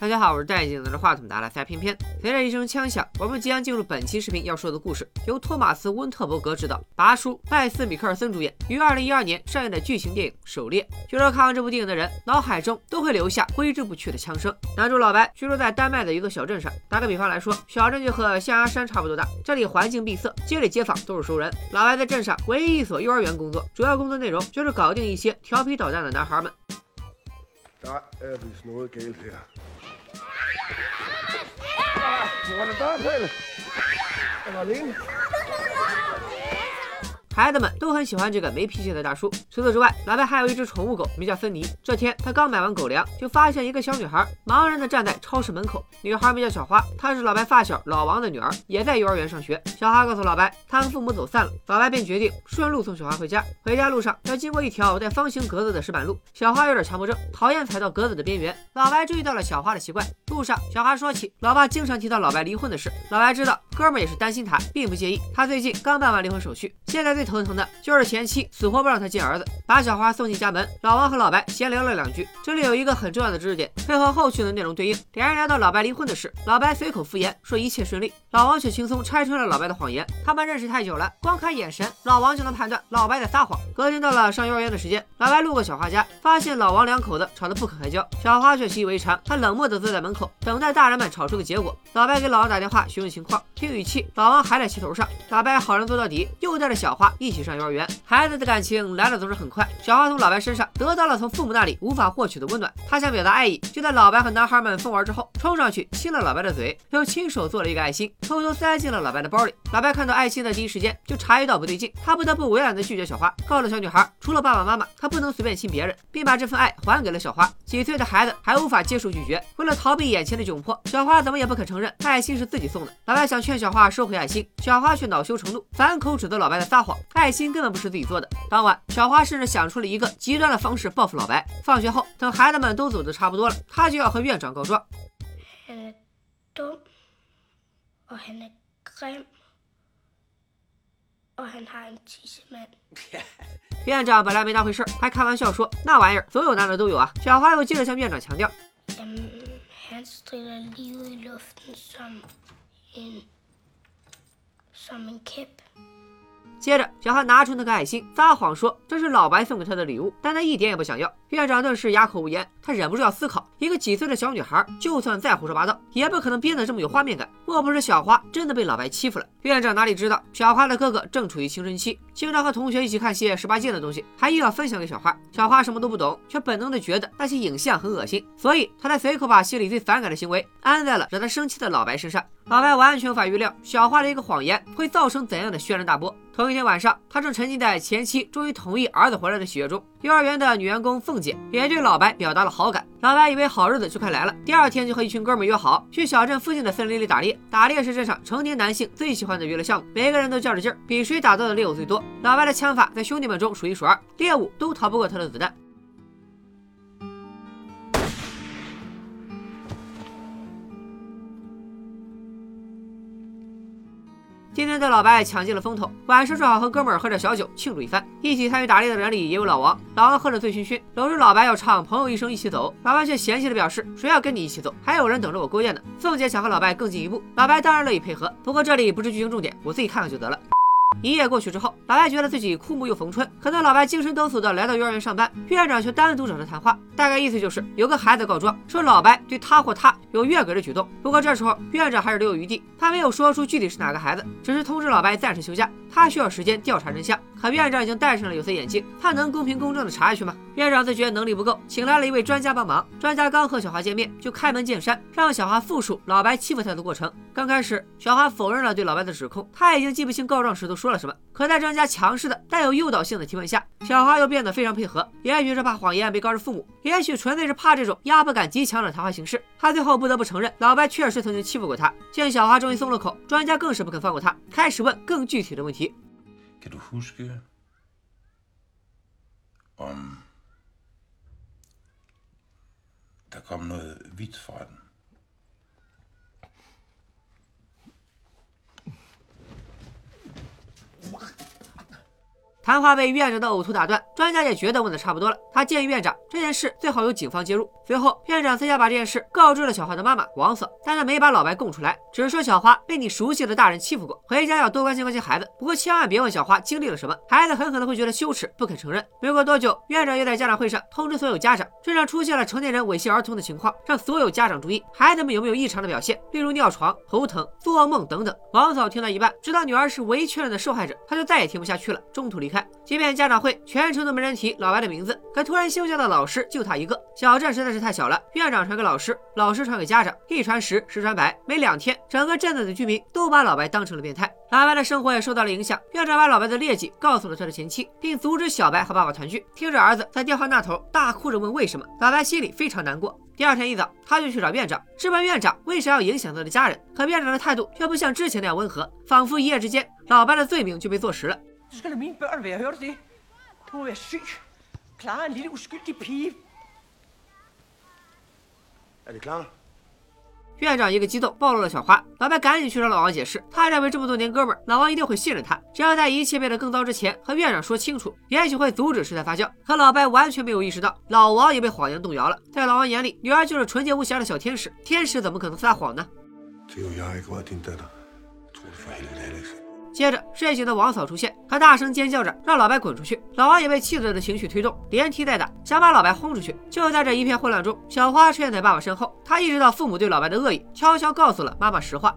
大家好，我是戴眼镜拿着话筒的阿拉塞偏偏。随着一声枪响，我们即将进入本期视频要说的故事，由托马斯·温特伯格执导，拔叔、麦斯·米克尔森主演，于二零一二年上映的剧情电影《狩猎》。据说看完这部电影的人，脑海中都会留下挥之不去的枪声。男主老白居住在丹麦的一座小镇上，打个比方来说，小镇就和象牙山差不多大，这里环境闭塞，街里街坊都是熟人。老白在镇上唯一一所幼儿园工作，主要工作内容就是搞定一些调皮捣蛋的男孩们。Der hvor var det der, Pelle? Er alene? 孩子们都很喜欢这个没脾气的大叔。除此之外，老白还有一只宠物狗，名叫芬妮。这天，他刚买完狗粮，就发现一个小女孩茫然地站在超市门口。女孩名叫小花，她是老白发小老王的女儿，也在幼儿园上学。小花告诉老白，他和父母走散了。老白便决定顺路送小花回家。回家路上要经过一条带方形格子的石板路，小花有点强迫症，讨厌踩到格子的边缘。老白注意到了小花的习惯。路上，小花说起老爸经常提到老白离婚的事。老白知道哥们也是担心他，并不介意。他最近刚办完离婚手续，现在最头疼的就是前妻死活不让他见儿子。把小花送进家门，老王和老白闲聊了两句。这里有一个很重要的知识点，配合后续的内容对应。两人聊到老白离婚的事，老白随口敷衍说一切顺利，老王却轻松拆穿了老白的谎言。他们认识太久了，光看眼神，老王就能判断老白在撒谎。隔天到了上幼儿园的时间，老白路过小花家，发现老王两口子吵得不可开交，小花却习以为常，她冷漠地坐在门口，等待大人们吵出个结果。老白给老王打电话询问情况，听语气，老王还在气头上。老白好人做到底，又带着小花一起上幼儿园。孩子的感情来的总是很快，小花从老白身上得到了从父母那里无法获取的温暖，她想表达爱意，就在老白和男孩们疯玩之后，冲上去亲了老白的嘴，又亲手做了一个爱心，偷偷塞进了老白的包里。老白看到爱心的第一时间就察觉到不对劲，他不得不委婉的拒绝小花，告诉小女孩，除了爸爸妈妈，他不能随便亲别人，并把这份爱还给了小花。几岁的孩子还无法接受拒绝，为了逃避眼前的窘迫，小花怎么也不肯承认爱心是自己送的。老白想劝小花收回爱心，小花却恼羞成怒，反口指责老白在撒谎，爱心根本不是自己做的。当晚，小花甚至想出了一个极端的方式报复老白。放学后，等孩子们都走的差不多了，她就要和院长告状。院长本来没当回事儿还开玩笑说那玩意儿所有男的都有啊。小花又接着向院长强调接着小花拿出那个爱心撒谎说这是老白送给她的礼物但她一点也不想要院长顿时哑口无言，他忍不住要思考：一个几岁的小女孩，就算再胡说八道，也不可能编得这么有画面感。莫不是小花真的被老白欺负了？院长哪里知道，小花的哥哥正处于青春期，经常和同学一起看些十八禁的东西，还硬要分享给小花。小花什么都不懂，却本能的觉得那些影像很恶心，所以他才随口把心里最反感的行为安在了惹他生气的老白身上。老白完全无法预料小花的一个谎言会造成怎样的轩然大波。同一天晚上，他正沉浸在前妻终于同意儿子回来的喜悦中。幼儿园的女员工凤也对老白表达了好感。老白以为好日子就快来了，第二天就和一群哥们约好去小镇附近的森林里打猎。打猎是镇上成年男性最喜欢的娱乐项目，每个人都较着劲儿，比谁打到的猎物最多。老白的枪法在兄弟们中数一数二，猎物都逃不过他的子弹。今天的老白抢尽了风头，晚上正好和哥们儿喝点小酒庆祝一番。一起参与打猎的人里也有老王，老王喝得醉醺醺，搂着老白要唱《朋友一生一起走》，老白却嫌弃的表示：“谁要跟你一起走？还有人等着我过夜呢。”凤姐想和老白更进一步，老白当然乐意配合，不过这里不是剧情重点，我自己看看就得了。一夜过去之后，老白觉得自己枯木又逢春。可当老白精神抖擞的来到幼儿园上班，院长却单独找他谈话，大概意思就是有个孩子告状说老白对他或他有越轨的举动。不过这时候院长还是留有余地，他没有说出具体是哪个孩子，只是通知老白暂时休假，他需要时间调查真相。可院长已经戴上了有色眼镜，他能公平公正的查下去吗？院长自觉能力不够，请来了一位专家帮忙。专家刚和小花见面，就开门见山让小花复述老白欺负她的过程。刚开始，小花否认了对老白的指控，她已经记不清告状时都说了什么。可在专家强势的、带有诱导性的提问下，小花又变得非常配合。也许是怕谎言被告知父母，也许纯粹是怕这种压迫感极强的谈话形式。她最后不得不承认，老白确实曾经欺负过她。见小花终于松了口，专家更是不肯放过她，开始问更具体的问题。Kan du huske, om 谈话被院长的呕吐打断，专家也觉得问的差不多了，他建议院长这件事最好由警方介入。随后，院长私下把这件事告知了小花的妈妈王嫂，但他没把老白供出来，只是说小花被你熟悉的大人欺负过，回家要多关心关心孩子。不过千万别问小花经历了什么，孩子很可能会觉得羞耻，不肯承认。没过多久，院长又在家长会上通知所有家长，镇上出现了成年人猥亵儿童的情况，让所有家长注意孩子们有没有异常的表现，例如尿床、头疼、做噩梦等等。王嫂听到一半，知道女儿是唯一确认的受害者，她就再也听不下去了，中途离开。即便家长会全程都没人提老白的名字，可突然休假的老师就他一个。小镇实在是太小了，院长传给老师，老师传给家长，一传十，十传百，没两天，整个镇子的居民都把老白当成了变态。老白的生活也受到了影响。院长把老白的劣迹告诉了他的前妻，并阻止小白和爸爸团聚。听着儿子在电话那头大哭着问为什么，老白心里非常难过。第二天一早，他就去找院长，质问院长为啥要影响他的家人。可院长的态度却不像之前那样温和，仿佛一夜之间老白的罪名就被坐实了。院长一个激动，暴露了小花。老白赶紧去找老王解释，他认为这么多年哥们儿，老王一定会信任他，只要在一切变得更糟之前和院长说清楚，也许会阻止事态发酵。可老白完全没有意识到，老王也被谎言动摇了。在老王眼里，女儿就是纯洁无瑕的小天使，天使怎么可能撒谎呢？接着，睡醒的王嫂出现，她大声尖叫着让老白滚出去。老王也被气得的情绪推动，连踢带打，想把老白轰出去。就在这一片混乱中，小花出现在爸爸身后，她意识到父母对老白的恶意，悄悄告诉了妈妈实话。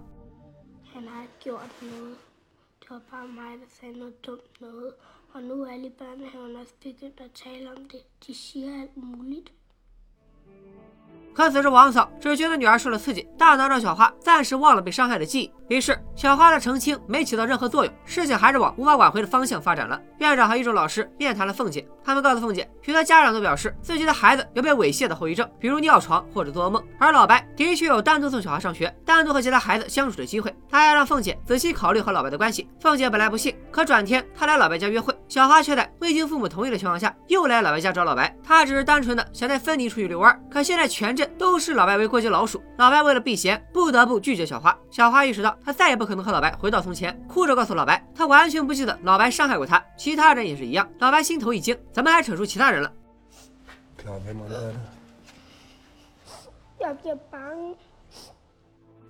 可此时王嫂只觉得女儿受了刺激，大脑让小花暂时忘了被伤害的记忆。于是小花的澄清没起到任何作用，事情还是往无法挽回的方向发展了。院长和一众老师面谈了凤姐，他们告诉凤姐，许多家长都表示自己的孩子有被猥亵的后遗症，比如尿床或者做噩梦。而老白的确有单独送小花上学、单独和其他孩子相处的机会。他要让凤姐仔细考虑和老白的关系。凤姐本来不信，可转天他来老白家约会，小花却在未经父母同意的情况下又来老白家找老白。她只是单纯的想带芬妮出去遛弯，可现在全镇都视老白为过街老鼠。老白为了避嫌，不得不拒绝小花。小花意识到他再也不可能和老白回到从前，哭着告诉老白，他完全不记得老白伤害过他。其他人也是一样。老白心头一惊，怎么还扯出其他人了？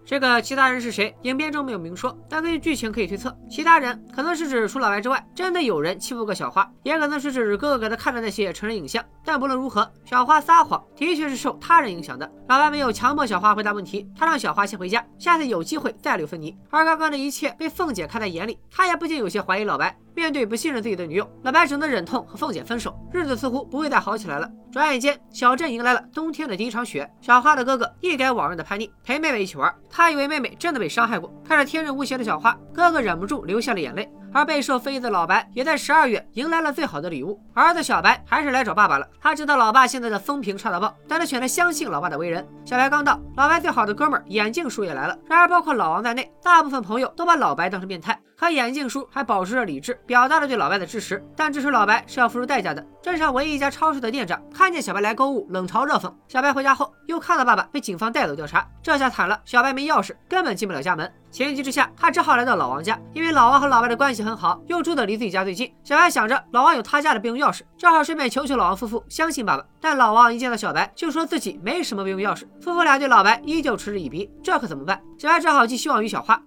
这个其他人是谁？影片中没有明说，但根据剧情可以推测，其他人可能是指除老白之外，真的有人欺负过小花，也可能是指哥哥给他看的那些成人影像。但不论如何，小花撒谎的确是受他人影响的。老白没有强迫小花回答问题，他让小花先回家，下次有机会再留芬妮。而刚刚的一切被凤姐看在眼里，她也不禁有些怀疑老白。面对不信任自己的女友，老白只能忍痛和凤姐分手，日子似乎不会再好起来了。转眼间，小镇迎来了冬天的第一场雪。小花的哥哥一改往日的叛逆，陪妹妹一起玩。他以为妹妹真的被伤害过，看着天真无邪的小花，哥哥忍不住流下了眼泪。而备受非议的老白也在十二月迎来了最好的礼物，儿子小白还是来找爸爸了。他知道老爸现在的风评差到爆，但他选择相信老爸的为人。小白刚到，老白最好的哥们儿眼镜叔也来了。然而，包括老王在内，大部分朋友都把老白当成变态，可眼镜叔还保持着理智，表达了对老白的支持。但支持老白是要付出代价的。镇上唯一一家超市的店长看见小白来购物，冷嘲热讽。小白回家后又看到爸爸被警方带走调查，这下惨了，小白没钥匙，根本进不了家门。情急之下，他只好来到老王家，因为老王和老白的关系很好，又住的离自己家最近。小白想着老王有他家的备用钥匙，正好顺便求求老王夫妇相信爸爸。但老王一见到小白，就说自己没什么备用钥匙。夫妇俩对老白依旧嗤之以鼻，这可怎么办？小白只好寄希望于小花。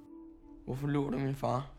Hvorfor lå du min far? Det gør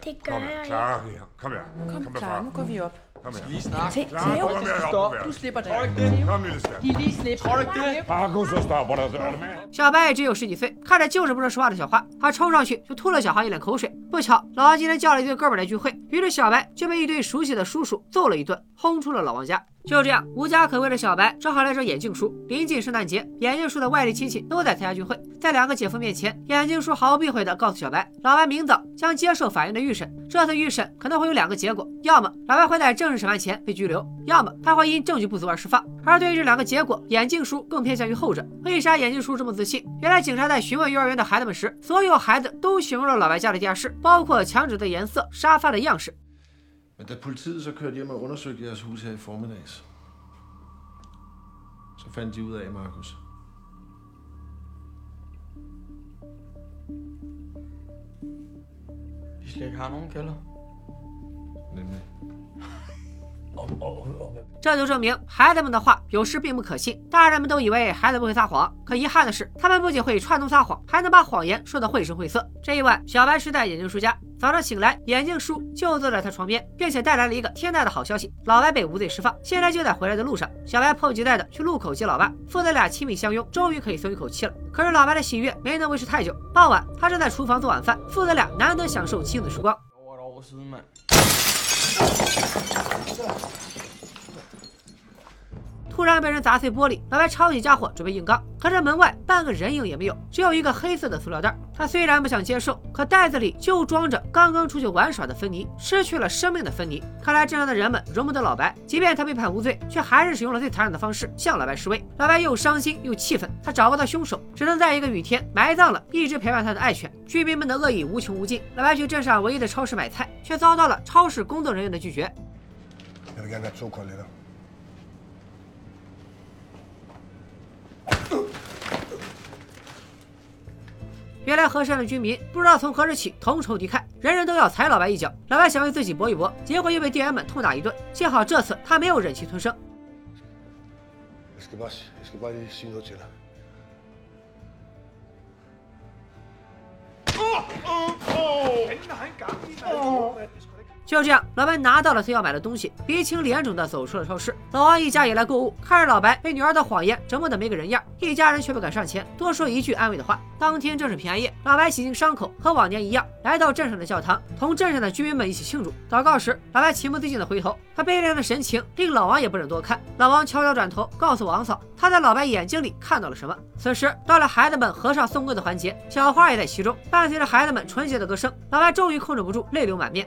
Kom jeg her, ikke. Clara, her. Kom her. Kom, Kom Clara, herfra. nu går vi op. Kom her. Se, Clara, Theo, kom her, stop. her. Du slipper der. Kom, lille skat. De lige slip. Tror ikke det? Markus, så stopper der. Er du med? 小白也只有十几岁，看着就是不能说话的小花，他冲上去就吐了小花一脸口水。不巧，老王今天叫了一堆哥们儿来聚会，于是小白就被一堆熟悉的叔叔揍了一顿，轰出了老王家。就这样，无家可归的小白只好来找眼镜叔。临近圣诞节，眼镜叔的外地亲戚都在参加聚会，在两个姐夫面前，眼镜叔毫不避讳地告诉小白，老白明早将接受法院的预审。这次预审可能会有两个结果，要么老白会在正式审判前被拘留，要么他会因证据不足而释放。而对于这两个结果，眼镜叔更偏向于后者。为啥眼镜叔这么自信？原来警察在询问幼儿园的孩子们时，所有孩子都形容了老白家的地下室，包括墙纸的颜色、沙发的样式。Men da politiet så kørte hjem og undersøgte jeres hus her i formiddags, så fandt de ud af, Markus, Vi slet ikke har nogen kælder. nemlig, 这就证明孩子们的话有时并不可信。大人们都以为孩子不会撒谎，可遗憾的是，他们不仅会串通撒谎，还能把谎言说得绘声绘色。这一晚，小白是在眼镜叔家。早上醒来，眼镜叔就坐在他床边，并且带来了一个天大的好消息：老白被无罪释放，现在就在回来的路上。小白迫不及待地去路口接老爸，父子俩亲密相拥，终于可以松一口气了。可是老白的喜悦没能维持太久。傍晚，他正在厨房做晚饭，父子俩难得享受亲子时光。突然被人砸碎玻璃，老白抄起家伙准备硬刚，可这门外半个人影也没有，只有一个黑色的塑料袋。他虽然不想接受，可袋子里就装着刚刚出去玩耍的芬妮，失去了生命的芬妮。看来镇上的人们容不得老白，即便他被判无罪，却还是使用了最残忍的方式向老白示威。老白又伤心又气愤，他找不到凶手，只能在一个雨天埋葬了一直陪伴他的爱犬。居民们的恶意无穷无尽，老白去镇上唯一的超市买菜，却遭到了超市工作人员的拒绝。原来河山的居民不知道从何时起同仇敌忾，人人都要踩老白一脚。老白想为自己搏一搏，结果又被店员们痛打一顿。幸好这次他没有忍气吞声。就这样，老白拿到了他要买的东西，鼻青脸肿的走出了超市。老王一家也来购物，看着老白被女儿的谎言折磨的没个人样，一家人却不敢上前多说一句安慰的话。当天正是平安夜，老白洗净伤口，和往年一样，来到镇上的教堂，同镇上的居民们一起庆祝。祷告时，老白情不自禁的回头，他悲凉的神情令老王也不忍多看。老王悄悄转头，告诉王嫂，他在老白眼睛里看到了什么。此时到了孩子们合唱颂歌的环节，小花也在其中，伴随着孩子们纯洁的歌声，老白终于控制不住泪流满面。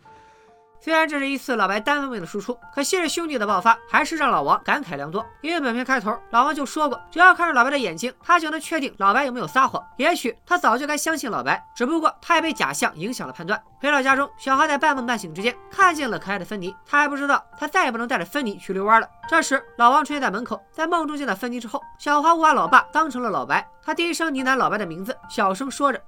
虽然这是一次老白单方面的输出，可昔日兄弟的爆发还是让老王感慨良多。因为本片开头老王就说过，只要看着老白的眼睛，他就能确定老白有没有撒谎。也许他早就该相信老白，只不过他也被假象影响了判断。回到家中，小花在半梦半醒之间看见了可爱的芬妮，他还不知道他再也不能带着芬妮去遛弯了。这时老王出现在门口，在梦中见到芬妮之后，小花误把老爸当成了老白，他低声呢喃老白的名字，小声说着。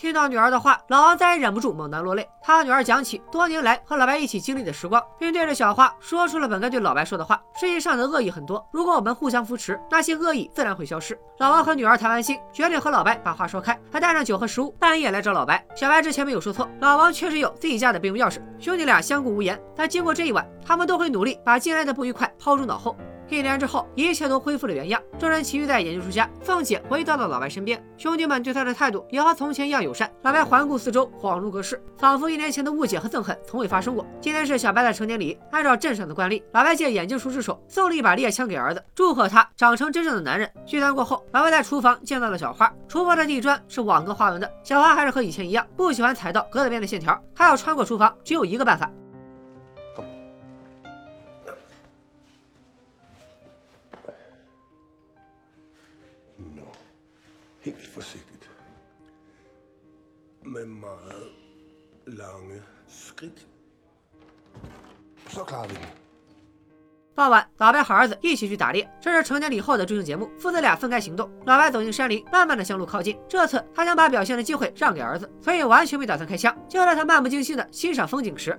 听到女儿的话，老王再也忍不住猛然落泪。他和女儿讲起多年来和老白一起经历的时光，并对着小花说出了本该对老白说的话：世界上的恶意很多，如果我们互相扶持，那些恶意自然会消失。老王和女儿谈完心，决定和老白把话说开。他带上酒和食物，半夜来找老白。小白之前没有说错，老王确实有自己家的备用钥匙。兄弟俩相顾无言，但经过这一晚，他们都会努力把近来的不愉快抛诸脑后。一年之后，一切都恢复了原样。众人齐聚在研究叔家，凤姐回到了老白身边，兄弟们对他的态度也和从前一样友善。老白环顾四周，恍如隔世，仿佛一年前的误解和憎恨从未发生过。今天是小白的成年礼，按照镇上的惯例，老白借眼镜叔之手送了一把猎枪给儿子，祝贺他长成真正的男人。聚餐过后，老白在厨房见到了小花，厨房的地砖是网格花纹的，小花还是和以前一样，不喜欢踩到格子边的线条，她要穿过厨房，只有一个办法。Helt forsigtigt. Med meget lange skridt. Så klarer vi den. 傍晚，老白和儿子一起去打猎，这是成年礼后的追星节目。父子俩分开行动，老白走进山林，慢慢的向路靠近。这次他想把表现的机会让给儿子，所以完全没打算开枪。就在他漫不经心的欣赏风景时，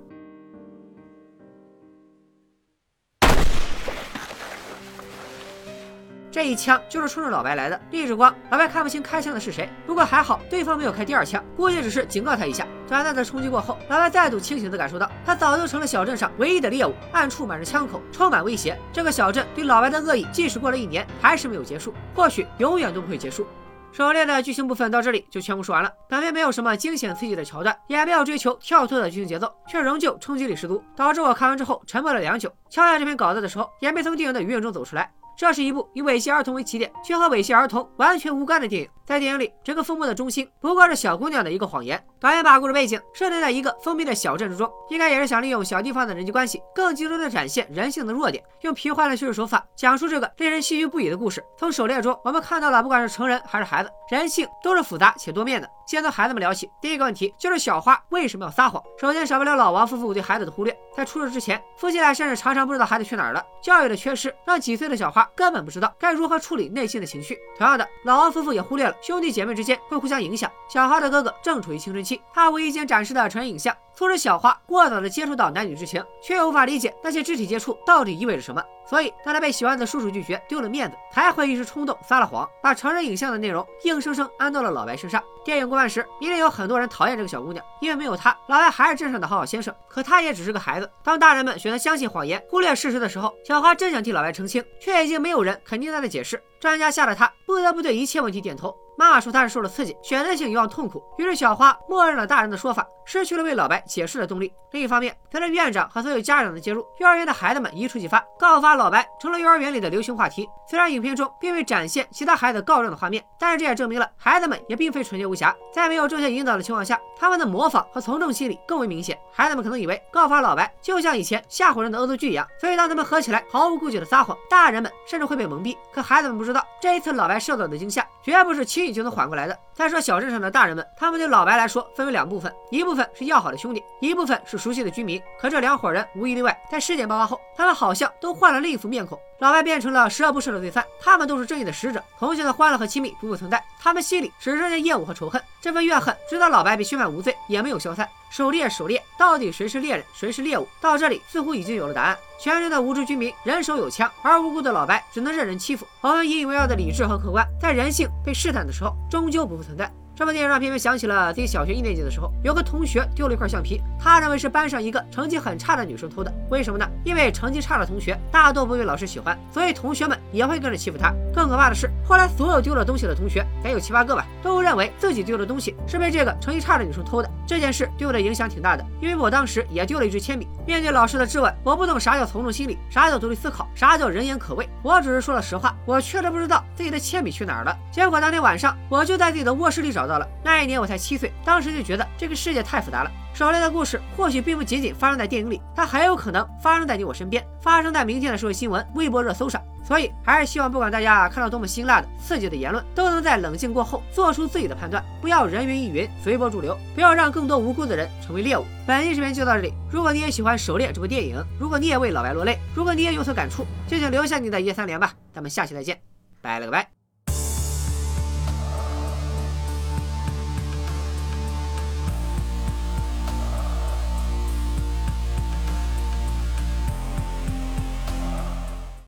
这一枪就是冲着老白来的，逆着光，老白看不清开枪的是谁。不过还好，对方没有开第二枪，估计只是警告他一下。短暂的冲击过后，老白再度清醒地感受到，他早就成了小镇上唯一的猎物，暗处满是枪口，充满威胁。这个小镇对老白的恶意，即使过了一年，还是没有结束，或许永远都不会结束。狩猎的剧情部分到这里就全部说完了。本片没有什么惊险刺激的桥段，也没有追求跳脱的剧情节奏，却仍旧冲击力十足，导致我看完之后沉默了良久。敲下这篇稿子的时候，也没从电影的余韵中走出来。这是一部以猥亵儿童为起点，却和猥亵儿童完全无关的电影。在电影里，整个风波的中心不过是小姑娘的一个谎言。导演把故事背景设定在一个封闭的小镇之中，应该也是想利用小地方的人际关系，更集中的展现人性的弱点，用皮幻的叙事手法讲述这个令人唏嘘不已的故事。从狩猎中，我们看到了不管是成人还是孩子，人性都是复杂且多面的。先从孩子们聊起，第一个问题就是小花为什么要撒谎？首先，少不了老王夫妇对孩子的忽略。在出事之前，夫妻俩甚至常常不知道孩子去哪儿了。教育的缺失让几岁的小花根本不知道该如何处理内心的情绪。同样的，老王夫妇也忽略了兄弟姐妹之间会互相影响。小花的哥哥正处于青春期，他无意间展示的成人影像，促使小花过早的接触到男女之情，却又无法理解那些肢体接触到底意味着什么。所以，当他被喜欢的叔叔拒绝，丢了面子，才会一时冲动撒了谎，把成人影像的内容硬生生安到了老白身上。电影过半时，一定有很多人讨厌这个小姑娘，因为没有她，老白还是镇上的好好先生。可他也只是个孩子。当大人们选择相信谎言，忽略事实的时候，小花真想替老白澄清，却已经没有人肯定他的解释。专家吓得他不得不对一切问题点头。妈妈说他是受了刺激，选择性遗忘痛苦，于是小花默认了大人的说法，失去了为老白解释的动力。另一方面，随着院长和所有家长的介入，幼儿园的孩子们一触即发，告发老白成了幼儿园里的流行话题。虽然影片中并未展现其他孩子告状的画面，但是这也证明了孩子们也并非纯洁无瑕。在没有正确引导的情况下，他们的模仿和从众心理更为明显。孩子们可能以为告发老白就像以前吓唬人的恶作剧一样，所以当他们合起来毫无顾忌的撒谎，大人们甚至会被蒙蔽。可孩子们不知道，这一次老白受到的惊吓绝不是轻易就能缓过来的。再说小镇上的大人们，他们对老白来说分为两部分，一部分是要好的兄弟，一部分是熟悉的居民。可这两伙人无一例外，在事件爆发后，他们好像都换了另一副面孔。老白变成了十恶不赦的罪犯，他们都是正义的使者。同学的欢乐和亲密不复存在，他们心里只剩下厌恶和仇恨。这份怨恨，直到老白被宣判无罪，也没有消散。狩猎，狩猎，到底谁是猎人，谁是猎物？到这里似乎已经有了答案。全城的无知居民人手有枪，而无辜的老白只能任人欺负。我们引以为傲的理智和客观，在人性被试探的时候，终究不复存在。这部电影让片片想起了自己小学一年级的时候，有个同学丢了一块橡皮，他认为是班上一个成绩很差的女生偷的。为什么呢？因为成绩差的同学大多不被老师喜欢，所以同学们也会跟着欺负他。更可怕的是，后来所有丢了东西的同学，得有七八个吧，都认为自己丢的东西是被这个成绩差的女生偷的。这件事对我的影响挺大的，因为我当时也丢了一支铅笔。面对老师的质问，我不懂啥叫从众心理，啥叫独立思考，啥叫人言可畏。我只是说了实话，我确实不知道自己的铅笔去哪儿了。结果当天晚上，我就在自己的卧室里找到了。那一年我才七岁，当时就觉得这个世界太复杂了。狩猎的故事或许并不仅仅发生在电影里，它很有可能发生在你我身边，发生在明天的社会新闻、微博热搜上。所以，还是希望不管大家看到多么辛辣的、刺激的言论，都能在冷静过后做出自己的判断，不要人云亦云、随波逐流，不要让更多无辜的人成为猎物。本期视频就到这里。如果你也喜欢《狩猎》这部电影，如果你也为老白落泪，如果你也有所感触，就请留下你的一键三连吧。咱们下期再见，拜了个拜。